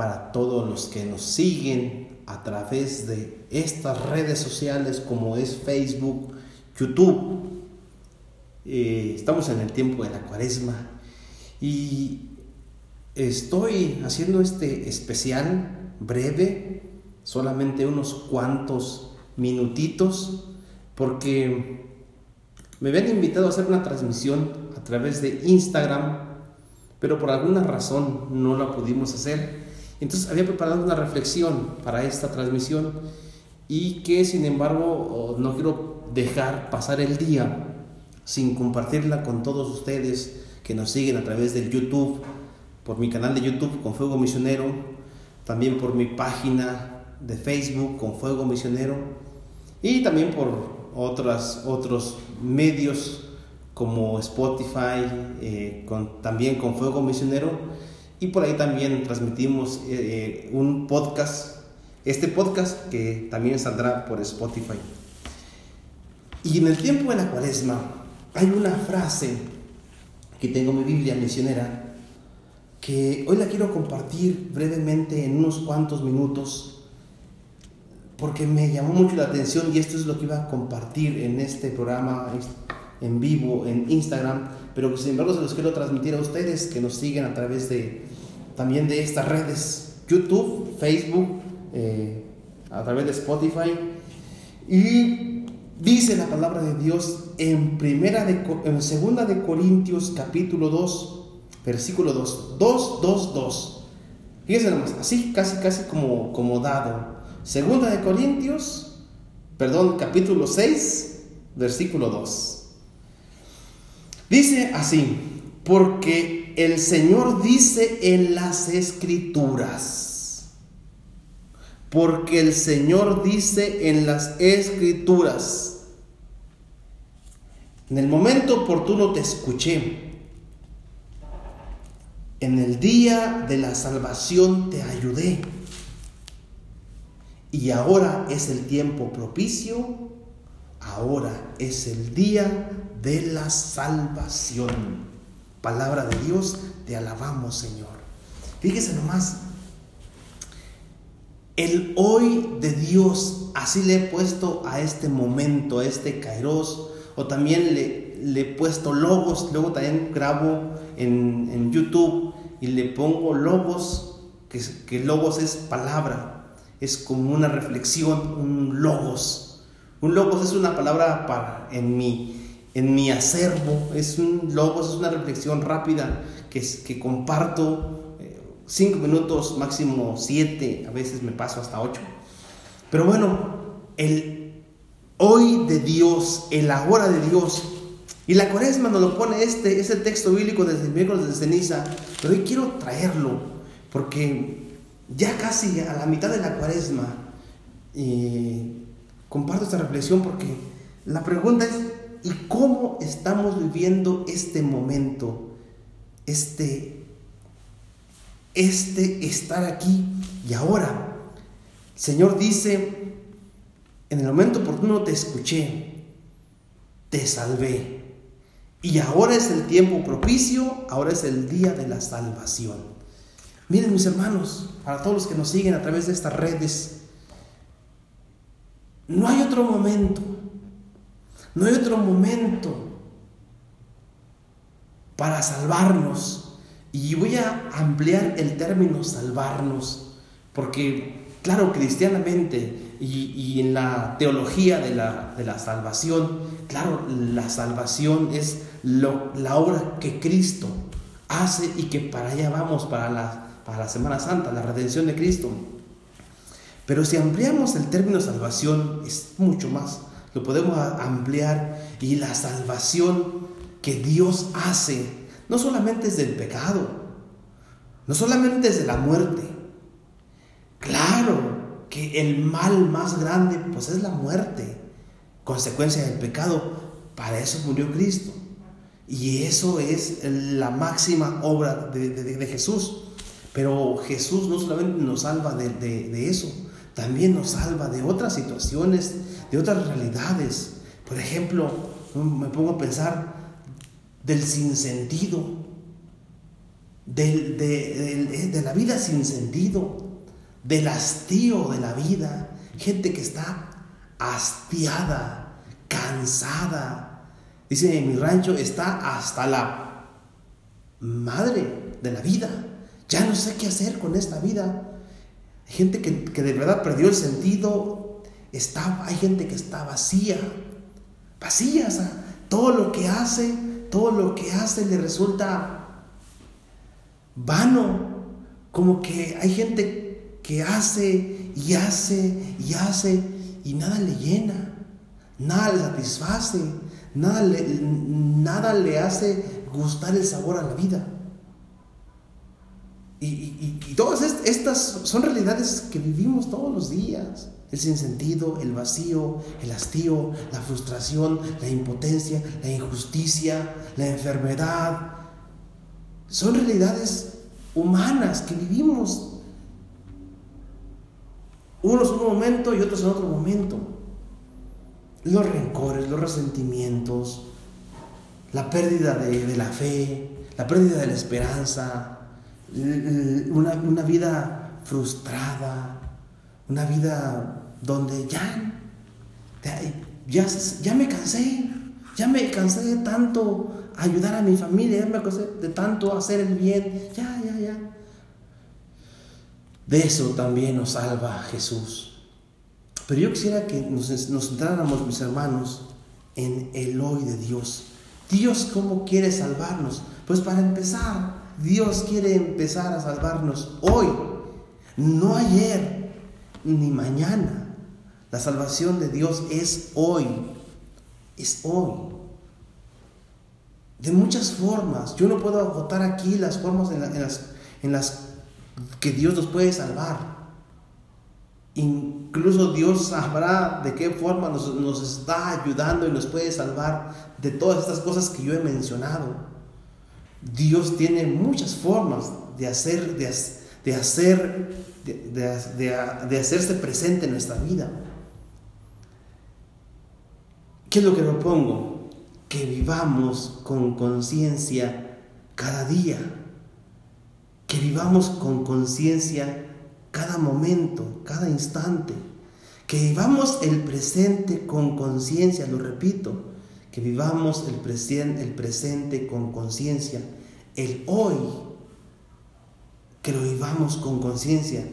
para todos los que nos siguen a través de estas redes sociales como es Facebook, YouTube. Eh, estamos en el tiempo de la cuaresma y estoy haciendo este especial breve, solamente unos cuantos minutitos, porque me habían invitado a hacer una transmisión a través de Instagram, pero por alguna razón no la pudimos hacer. Entonces había preparado una reflexión para esta transmisión y que sin embargo no quiero dejar pasar el día sin compartirla con todos ustedes que nos siguen a través del YouTube, por mi canal de YouTube con Fuego Misionero, también por mi página de Facebook con Fuego Misionero y también por otras, otros medios como Spotify, eh, con, también con Fuego Misionero y por ahí también transmitimos eh, eh, un podcast, este podcast que también saldrá por Spotify. Y en el tiempo de la cuaresma hay una frase que tengo en mi Biblia misionera que hoy la quiero compartir brevemente en unos cuantos minutos porque me llamó mucho la atención y esto es lo que iba a compartir en este programa en vivo en Instagram, pero sin embargo se los quiero transmitir a ustedes que nos siguen a través de también de estas redes, YouTube, Facebook, eh, a través de Spotify. Y dice la palabra de Dios en, primera de, en segunda de Corintios capítulo 2, versículo 2, 2, 2, 2. Fíjense nomás, así casi, casi como, como dado. Segunda de Corintios, perdón, capítulo 6, versículo 2. Dice así, porque el Señor dice en las escrituras, porque el Señor dice en las escrituras, en el momento oportuno te escuché, en el día de la salvación te ayudé, y ahora es el tiempo propicio, ahora es el día de la salvación. Palabra de Dios, te alabamos Señor. Fíjese nomás, el hoy de Dios, así le he puesto a este momento, a este kairos, o también le, he puesto logos, luego también grabo en, YouTube y le pongo logos, que, que logos es palabra, es como una reflexión, un logos. Un logos es una palabra para, en mi en mi acervo. Es un logos, es una reflexión rápida que, que comparto. Eh, cinco minutos, máximo siete, a veces me paso hasta ocho. Pero bueno, el hoy de Dios, el ahora de Dios. Y la cuaresma nos lo pone este, ese texto bíblico desde el miércoles de ceniza. Pero hoy quiero traerlo porque ya casi a la mitad de la cuaresma eh, comparto esta reflexión porque la pregunta es, y cómo estamos viviendo este momento, este, este estar aquí y ahora. El Señor dice, en el momento oportuno te escuché, te salvé. Y ahora es el tiempo propicio, ahora es el día de la salvación. Miren mis hermanos, para todos los que nos siguen a través de estas redes, no hay otro momento no hay otro momento para salvarnos. Y voy a ampliar el término salvarnos, porque claro, cristianamente y, en la teología de la, salvación, claro, la salvación es la obra que Cristo hace y que para allá vamos, para la, para la Semana Santa, la redención de Cristo. Pero si ampliamos el término salvación, es mucho más lo podemos ampliar y la salvación que Dios hace no solamente es del pecado, no solamente es de la muerte. Claro que el mal más grande pues es la muerte, consecuencia del pecado. Para eso murió Cristo. Y eso es la máxima obra de, Jesús. Pero Jesús no solamente nos salva de eso, también nos salva de otras situaciones, de otras realidades. Por ejemplo, me pongo a pensar del sinsentido. de, la vida sin sentido, del hastío de la vida, gente que está hastiada, cansada. Dice, en mi rancho está hasta la madre de la vida. Ya no sé qué hacer con esta vida. Gente que, que de verdad perdió el sentido. Está, hay gente que está vacía. Vacía. Todo lo que hace, todo lo que hace le resulta vano. Como que hay gente que hace y hace y hace y nada le llena, nada le satisface, nada le, nada le hace gustar el sabor a la vida. Y, todas estas son realidades que vivimos todos los días. El sinsentido, el vacío, el hastío, la frustración, la impotencia, la injusticia, la enfermedad. Son realidades humanas que vivimos. Unos en un momento y otros en otro momento. Los rencores, los resentimientos, la pérdida de la fe, la pérdida de la esperanza, una, vida frustrada, una vida donde ya, ya, ya me cansé, ya me cansé de tanto ayudar a mi familia, ya me cansé de tanto hacer el bien, ya, ya, ya. De eso también nos salva Jesús. Pero yo quisiera que nos, nos centráramos, mis hermanos, en el hoy de Dios. Dios, ¿cómo quiere salvarnos? Pues para empezar, Dios quiere empezar a salvarnos hoy, no ayer ni mañana. La salvación de Dios es hoy, es hoy. De muchas formas. Yo no puedo agotar aquí las formas en, las, en las que Dios nos puede salvar. Incluso Dios sabrá de qué forma nos, nos, está ayudando y nos puede salvar de todas estas cosas que yo he mencionado. Dios tiene muchas formas de hacer, de, hacer, de, hacerse presente en nuestra vida. ¿Qué es lo que propongo? Que vivamos con conciencia cada día, que vivamos con conciencia cada momento, cada instante, que vivamos el presente con conciencia, lo repito, que vivamos el, el presente con conciencia, el hoy, que lo vivamos con conciencia,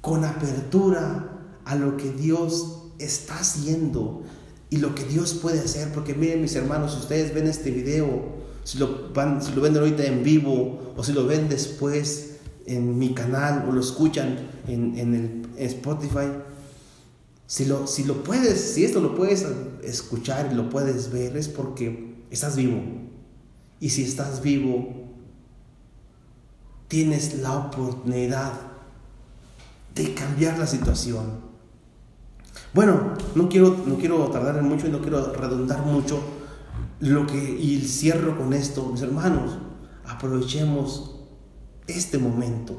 con apertura a lo que Dios está haciendo y lo que Dios puede hacer, porque miren mis hermanos, si ustedes ven este video, si lo, van, si lo ven ahorita en vivo o si lo ven después en mi canal o lo escuchan en, en el Spotify, si lo, si lo puedes, si esto lo puedes escuchar y lo puedes ver, es porque estás vivo. Y si estás vivo, tienes la oportunidad de cambiar la situación. Bueno, no quiero, no quiero tardar mucho y no quiero redundar mucho. Lo que, y cierro con esto, mis hermanos, aprovechemos este momento,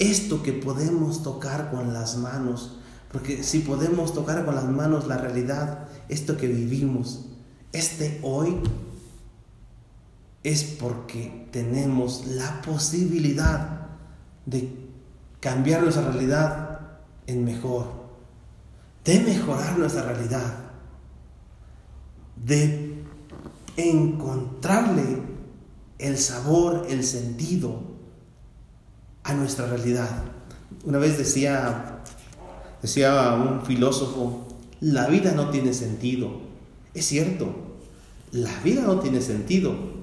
esto que podemos tocar con las manos porque si podemos tocar con las manos la realidad, esto que vivimos, este hoy, es porque tenemos la posibilidad de cambiar nuestra realidad en mejor, de mejorar nuestra realidad, de encontrarle el sabor, el sentido a nuestra realidad. Una vez decía Decía un filósofo, la vida no tiene sentido. Es cierto, la vida no tiene sentido.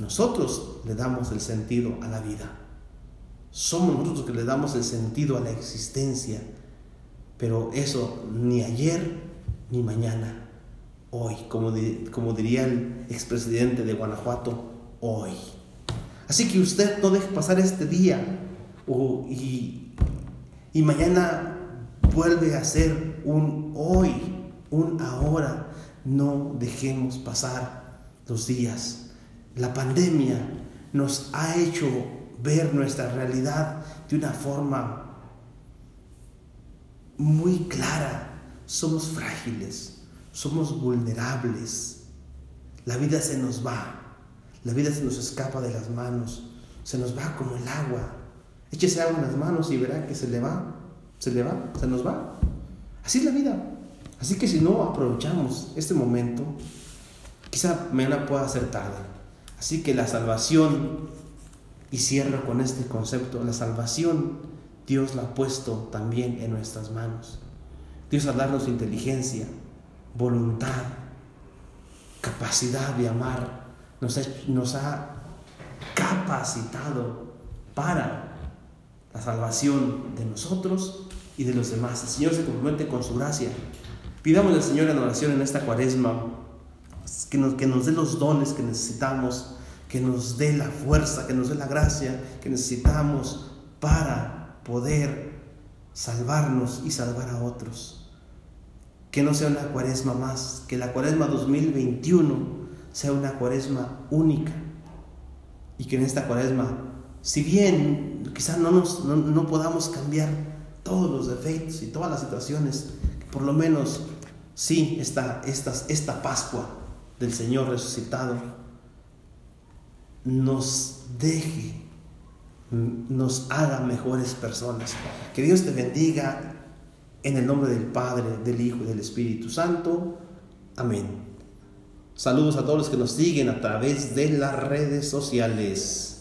Nosotros le damos el sentido a la vida. Somos nosotros que le damos el sentido a la existencia. Pero eso ni ayer ni mañana. Hoy, como, como diría el expresidente de Guanajuato, hoy. Así que usted no deje pasar este día y, y mañana vuelve a ser un hoy, un ahora. No dejemos pasar los días. La pandemia nos ha hecho ver nuestra realidad de una forma muy clara. Somos frágiles, somos vulnerables. La vida se nos va, la vida se nos escapa de las manos. se nos va como el agua. Échese agua en las manos y verá que se le va, se le va, se nos va. Así es la vida. Así que si no aprovechamos este momento, quizá mañana pueda ser tarde. Así que la salvación, y cierro con este concepto, la salvación Dios la ha puesto también en nuestras manos. Dios al darnos inteligencia, voluntad, capacidad de amar, nos ha, nos ha capacitado para la salvación de nosotros y de los demás. El Señor se compromete con su gracia. Pidamos al Señor en oración en esta cuaresma que nos, que nos dé los dones que necesitamos, que nos dé la fuerza, que nos dé la gracia que necesitamos para poder salvarnos y salvar a otros. Que no sea una cuaresma más, que la cuaresma 2021 sea una cuaresma única y que en esta cuaresma, si bien quizás no, nos, no podamos cambiar todos los defectos y todas las situaciones, por lo menos sí esta, esta, esta Pascua del Señor resucitado nos deje, nos haga mejores personas. Que Dios te bendiga en el nombre del Padre, del Hijo y del Espíritu Santo. Amén. Saludos a todos los que nos siguen a través de las redes sociales.